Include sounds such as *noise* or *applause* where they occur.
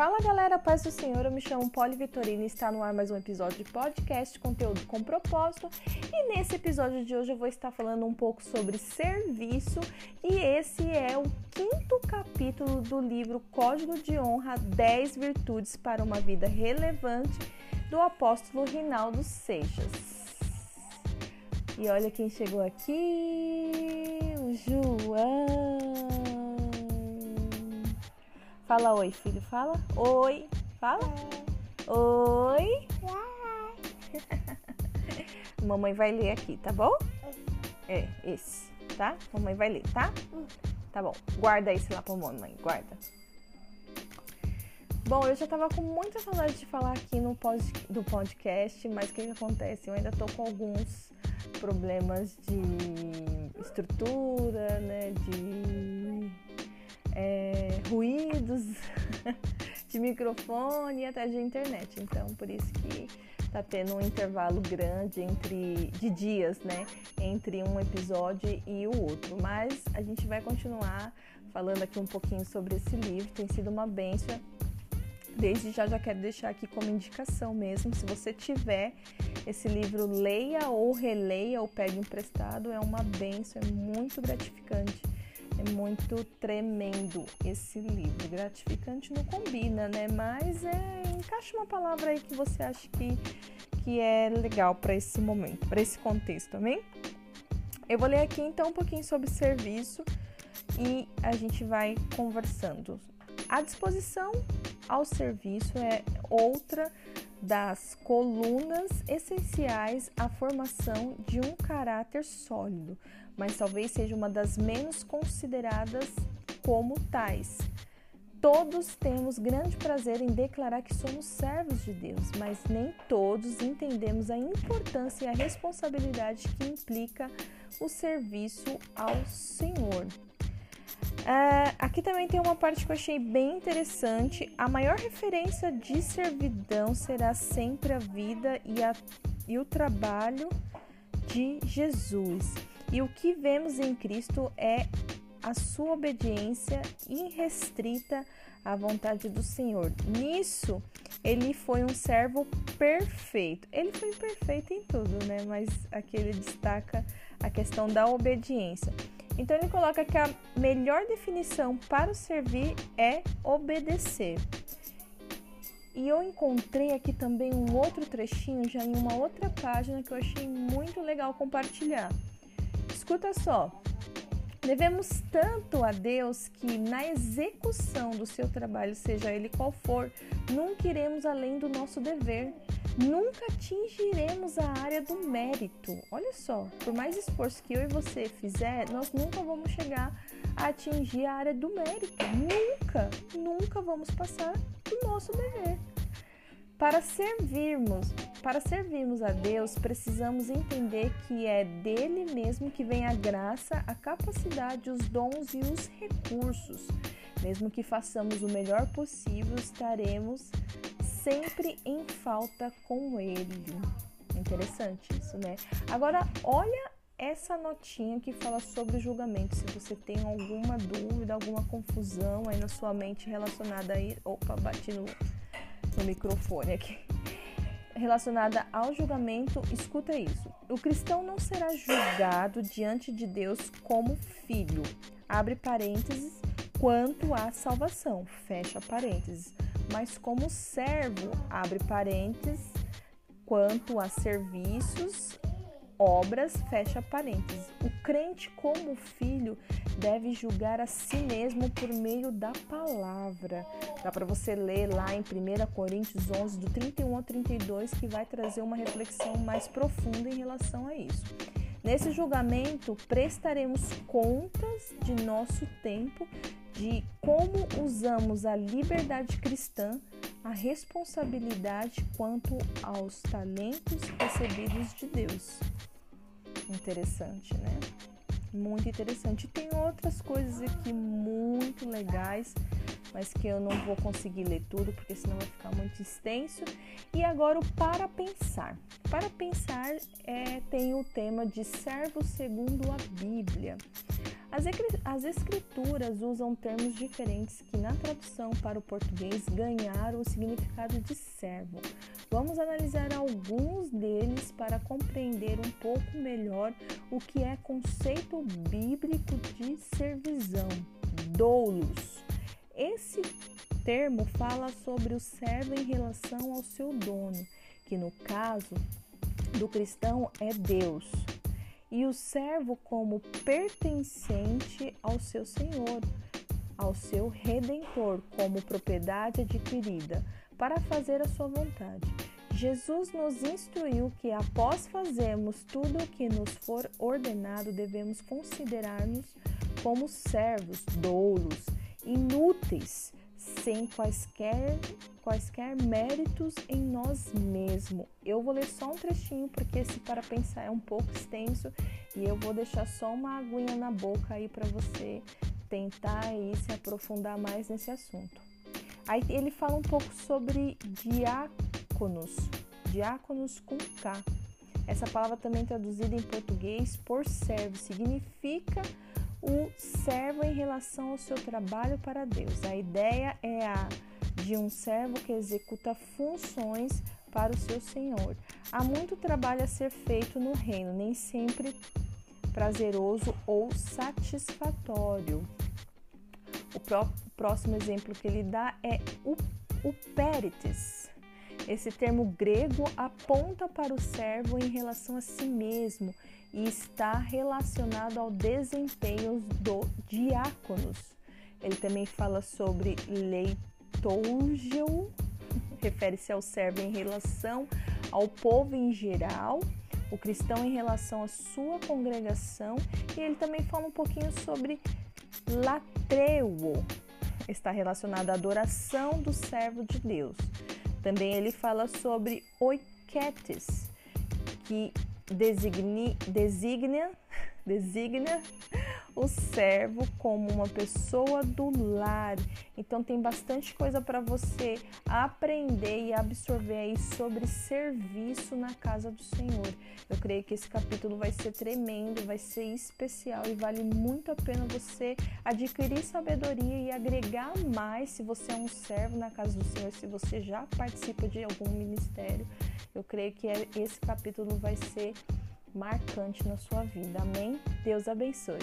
Fala galera, paz do Senhor, eu me chamo Poli Vitorina e está no ar mais um episódio de podcast, conteúdo com propósito. E nesse episódio de hoje eu vou estar falando um pouco sobre serviço e esse é o quinto capítulo do livro Código de Honra 10 Virtudes para uma Vida Relevante do apóstolo Rinaldo Seixas. E olha quem chegou aqui, o João. Fala oi, filho. Fala. Oi. Fala. Oi. Mamãe vai ler aqui, tá bom? É, esse, tá? Mamãe vai ler, tá? Tá bom. Guarda esse lá pra mamãe. Guarda. Bom, eu já tava com muita saudade de falar aqui no pod, do podcast, mas o que, que acontece? Eu ainda tô com alguns problemas de estrutura, né? De é, ruídos *laughs* de microfone e até de internet. Então, por isso que tá tendo um intervalo grande entre de dias, né, entre um episódio e o outro. Mas a gente vai continuar falando aqui um pouquinho sobre esse livro. Tem sido uma benção. Desde já já quero deixar aqui como indicação mesmo, se você tiver esse livro, leia ou releia ou pegue emprestado, é uma benção, é muito gratificante é muito tremendo esse livro. Gratificante não combina, né? Mas é, encaixa uma palavra aí que você acha que, que é legal para esse momento, para esse contexto, amém? Eu vou ler aqui então um pouquinho sobre serviço e a gente vai conversando. A disposição ao serviço é outra das colunas essenciais à formação de um caráter sólido, mas talvez seja uma das menos consideradas como tais. Todos temos grande prazer em declarar que somos servos de Deus, mas nem todos entendemos a importância e a responsabilidade que implica o serviço ao Senhor. Uh, aqui também tem uma parte que eu achei bem interessante. A maior referência de servidão será sempre a vida e, a, e o trabalho de Jesus. E o que vemos em Cristo é a sua obediência irrestrita à vontade do Senhor. Nisso, ele foi um servo perfeito. Ele foi perfeito em tudo, né? Mas aqui ele destaca a questão da obediência. Então ele coloca que a melhor definição para o servir é obedecer. E eu encontrei aqui também um outro trechinho já em uma outra página que eu achei muito legal compartilhar. Escuta só. Devemos tanto a Deus que na execução do seu trabalho, seja ele qual for, nunca iremos além do nosso dever. Nunca atingiremos a área do mérito. Olha só, por mais esforço que eu e você fizer, nós nunca vamos chegar a atingir a área do mérito. Nunca, nunca vamos passar do nosso dever. Para servirmos, para servirmos a Deus, precisamos entender que é dele mesmo que vem a graça, a capacidade, os dons e os recursos. Mesmo que façamos o melhor possível, estaremos sempre em falta com ele. Interessante isso, né? Agora, olha essa notinha que fala sobre o julgamento. Se você tem alguma dúvida, alguma confusão aí na sua mente relacionada aí. Opa, bati no no microfone aqui. Relacionada ao julgamento, escuta isso. O cristão não será julgado diante de Deus como filho, abre parênteses, quanto à salvação, fecha parênteses, mas como servo, abre parênteses, quanto a serviços, obras, fecha parênteses. O crente, como filho, deve julgar a si mesmo por meio da palavra. Dá para você ler lá em 1 Coríntios 11, do 31 ao 32, que vai trazer uma reflexão mais profunda em relação a isso. Nesse julgamento, prestaremos contas de nosso tempo, de como usamos a liberdade cristã, a responsabilidade quanto aos talentos recebidos de Deus. Interessante, né? Muito interessante. Tem outras coisas aqui muito legais, mas que eu não vou conseguir ler tudo, porque senão vai ficar muito extenso. E agora o para pensar. Para pensar é, tem o tema de servo segundo a Bíblia. As, as escrituras usam termos diferentes que, na tradução para o português, ganharam o significado de servo. Vamos analisar alguns deles para compreender um pouco melhor o que é conceito bíblico de servisão. Doulos. Esse termo fala sobre o servo em relação ao seu dono, que no caso do cristão é Deus, e o servo como pertencente ao seu Senhor, ao seu redentor, como propriedade adquirida, para fazer a sua vontade. Jesus nos instruiu que, após fazermos tudo o que nos for ordenado, devemos considerar-nos como servos, doulos, inúteis, sem quaisquer, quaisquer méritos em nós mesmos. Eu vou ler só um trechinho, porque esse para pensar é um pouco extenso e eu vou deixar só uma aguinha na boca aí para você tentar aí se aprofundar mais nesse assunto. Aí ele fala um pouco sobre diáconos, diáconos com K. Essa palavra também traduzida em português por servo significa o servo em relação ao seu trabalho para Deus. A ideia é a de um servo que executa funções para o seu senhor. Há muito trabalho a ser feito no reino, nem sempre prazeroso ou satisfatório. O próximo exemplo que ele dá é o, o perites. Esse termo grego aponta para o servo em relação a si mesmo e está relacionado ao desempenho do diáconos. Ele também fala sobre leitougion, refere-se ao servo em relação ao povo em geral, o cristão em relação à sua congregação, e ele também fala um pouquinho sobre latreuo, está relacionado à adoração do servo de Deus. Também ele fala sobre oiketes, que designi, designa, *laughs* designa o servo como uma pessoa do lar. Então tem bastante coisa para você aprender e absorver aí sobre serviço na casa do Senhor. Eu creio que esse capítulo vai ser tremendo, vai ser especial e vale muito a pena você adquirir sabedoria e agregar mais se você é um servo na casa do Senhor, se você já participa de algum ministério. Eu creio que é, esse capítulo vai ser marcante na sua vida. Amém? Deus abençoe.